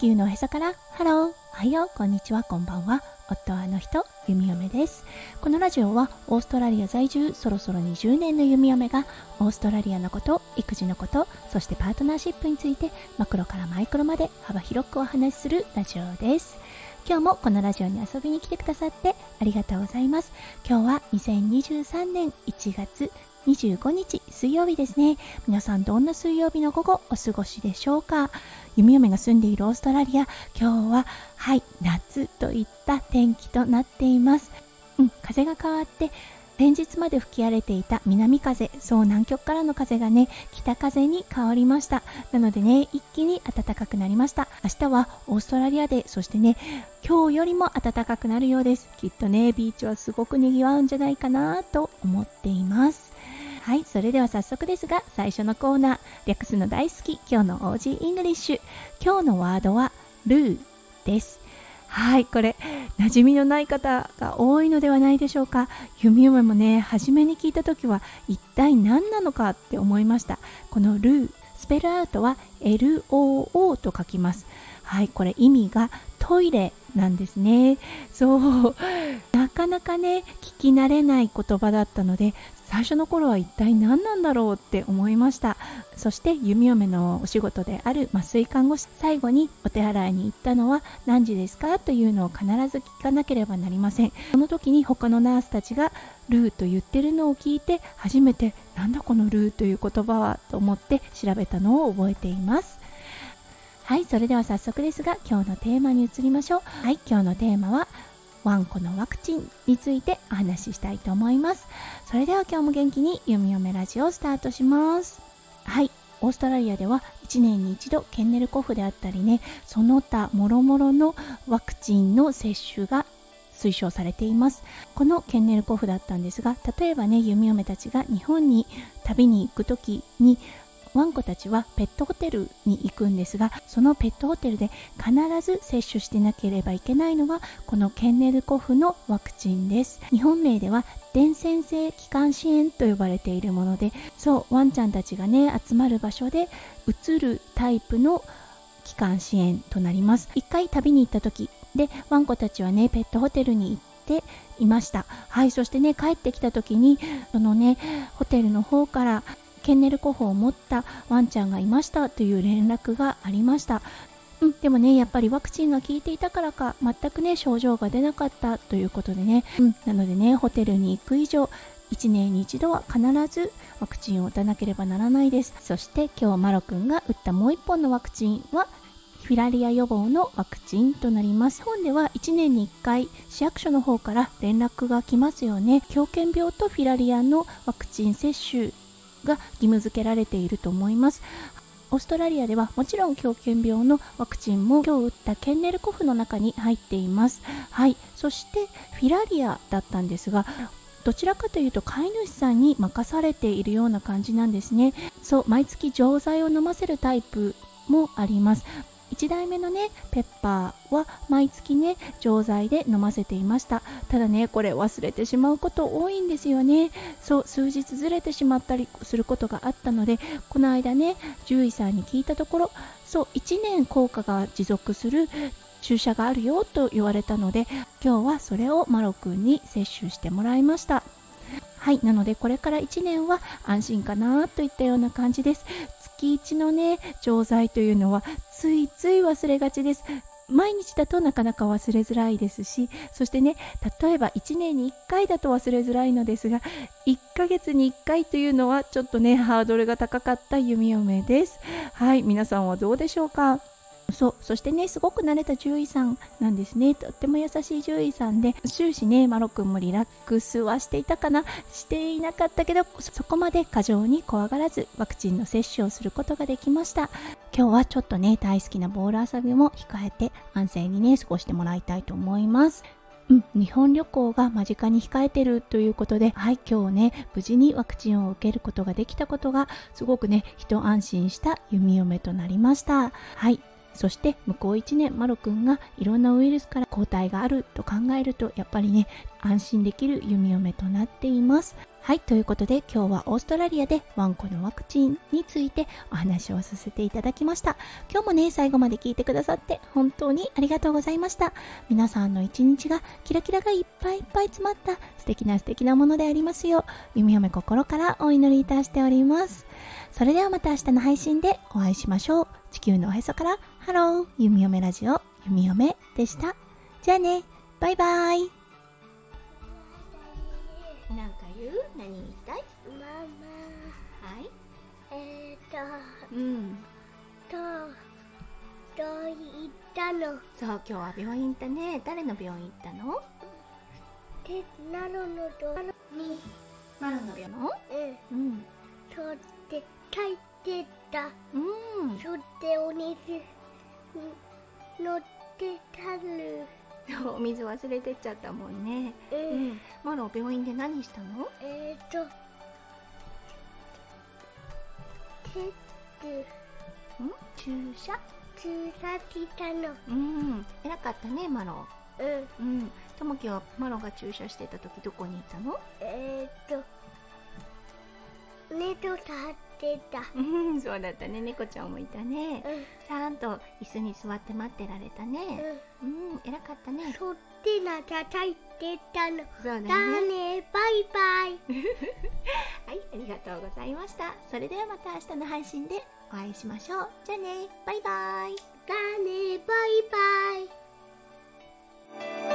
地球のおへそからハローおはようこんにちはこんばんは。夫はあの人弓嫁です。このラジオはオーストラリア在住そろそろ20年の弓嫁がオーストラリアのこと育児のことそしてパートナーシップについてマクロからマイクロまで幅広くお話しするラジオです。今日もこのラジオに遊びに来てくださってありがとうございます。今日は2023年1月25日水曜日ですね。皆さんどんな水曜日の午後お過ごしでしょうか？弓嫁が住んでいるオーストラリア今日ははい夏といった天気となっています。うん風が変わって先日まで吹き荒れていた南風そう南極からの風がね北風に変わりました。なのでね一気に暖かくなりました。明日はオーストラリアでそしてね今日よりも暖かくなるようです。きっとねビーチはすごく賑わうんじゃないかなと思っています。はい、それでは早速ですが、最初のコーナー、略すの大好き、今日の Aussie English。今日のワードは、 loo です。はい、これ、馴染みのない方が多いのではないでしょうか。弓嫁もね、初めに聞いた時は、一体何なのかって思いました。この loo、スペルアウトは LOO と書きます。はい、これ意味がトイレなんですね。そう、なかなかね、聞き慣れない言葉だったので、最初の頃は一体何なんだろうって思いました。そして弓嫁のお仕事である麻酔看護師最後にお手洗いに行ったのは何時ですか？というのを必ず聞かなければなりません。その時に他のナースたちがルーと言ってるのを聞いて初めてなんだこのルーという言葉はと思って調べたのを覚えています。はいそれでは早速ですが今日のテーマに移りましょう。はい今日のテーマはワンコのワクチンについてお話ししたいと思います。それでは今日も元気に「ゆみよめラジオ」スタートします。はい。オーストラリアでは1年に1度ケンネルコフであったりね。その他もろもろのワクチンの接種が推奨されています。このケンネルコフだったんですが例えばね弓嫁たちが日本に旅に行く時にワンコたちはペットホテルに行くんですがそのペットホテルで必ず接種してなければいけないのはこのケンネルコフのワクチンです。日本名では伝染性気管支炎と呼ばれているものでそうワンちゃんたちがね集まる場所でうつるタイプの気管支炎となります。一回旅に行った時でワンコたちはねペットホテルに行っていました。はいそしてね帰ってきた時にそのねホテルの方からケンネルコフを持ったワンちゃんがいましたという連絡がありましたうん、でもね、やっぱりワクチンが効いていたからか、全くね、症状が出なかったということでね、うん、なのでね、ホテルに行く以上、1年に1度は必ずワクチンを打たなければならないです。そして今日マロくんが打ったもう1本のワクチンは、フィラリア予防のワクチンとなります。本では1年に1回市役所の方から連絡が来ますよね。狂犬病とフィラリアのワクチン接種が義務付けられていると思います。オーストラリアではもちろん狂犬病のワクチンも今日打ったケンネルコフの中に入っていますはいそしてフィラリアだったんですがどちらかというと飼い主さんに任されているような感じなんですねそう毎月錠剤を飲ませるタイプもあります1代目のねペッパーは毎月ね錠剤で飲ませていました。ただねこれ忘れてしまうこと多いんですよね。そう数日ずれてしまったりすることがあったのでこの間ね獣医さんに聞いたところそう1年効果が持続する注射があるよと言われたので今日はそれをマロ君に接種してもらいました。はい。なのでこれから1年は安心かなといったような感じです。月1のね錠剤というのはついつい忘れがちです。毎日だとなかなか忘れづらいですしそしてね例えば1年に1回だと忘れづらいのですが1ヶ月に1回というのはちょっとねハードルが高かった弓嫁です。はい。皆さんはどうでしょうか？そうそしてねすごく慣れた獣医さんなんですね。とっても優しい獣医さんで終始ねマロ君もリラックスはしていたかな。していなかったけどそこまで過剰に怖がらずワクチンの接種をすることができました。今日はちょっとね大好きなボール遊びも控えて安静にね過ごしてもらいたいと思います。うん、日本旅行が間近に控えてるということで、はい、今日ね、無事にワクチンを受けることができたことが、すごくね、一安心した弓嫁となりました。はい、そして向こう1年マロくんがいろんなウイルスから抗体があると考えるとやっぱりね安心できる弓嫁となっていますはい、ということで今日はオーストラリアでワンコのワクチンについてお話をさせていただきました。今日もね、最後まで聞いてくださって本当にありがとうございました。皆さんの一日がキラキラがいっぱいいっぱい詰まった素敵な素敵なものでありますよう、弓嫁心からお祈りいたしております。それではまた明日の配信でお会いしましょう。地球のおへそからハロー、弓嫁ラジオ、弓嫁でした。じゃあね、バイバイ。なんか言う？何言いたい？ママ。はい。えっ、ー、とうん。と病院行ったの？そう今日は病院行ったね。誰の病院行ったの？でナロのとに。マロの病の？うん。うん。そって書いてた。うん。そってお水。に乗ってたるお水忘れてっちゃったもんね。う、うん。んマロ病院で何したの？えっ、ー、とテうん？注射？注射したのうん。偉かったねマロ。うん。うん。ともきはマロが注射してた時どこにいたの？えっ、ー、と寝と立ってた。うんそうだったね。猫ちゃんもいたね。うん。ちゃんと椅子に座って待ってられたね。うん。うん偉かったね。そってな叩いてたの。そうだだねねバイバイ。はいありがとうございました。それではまた明日の配信でお会いしましょう。じゃあね。バイバイ。だねバイバイ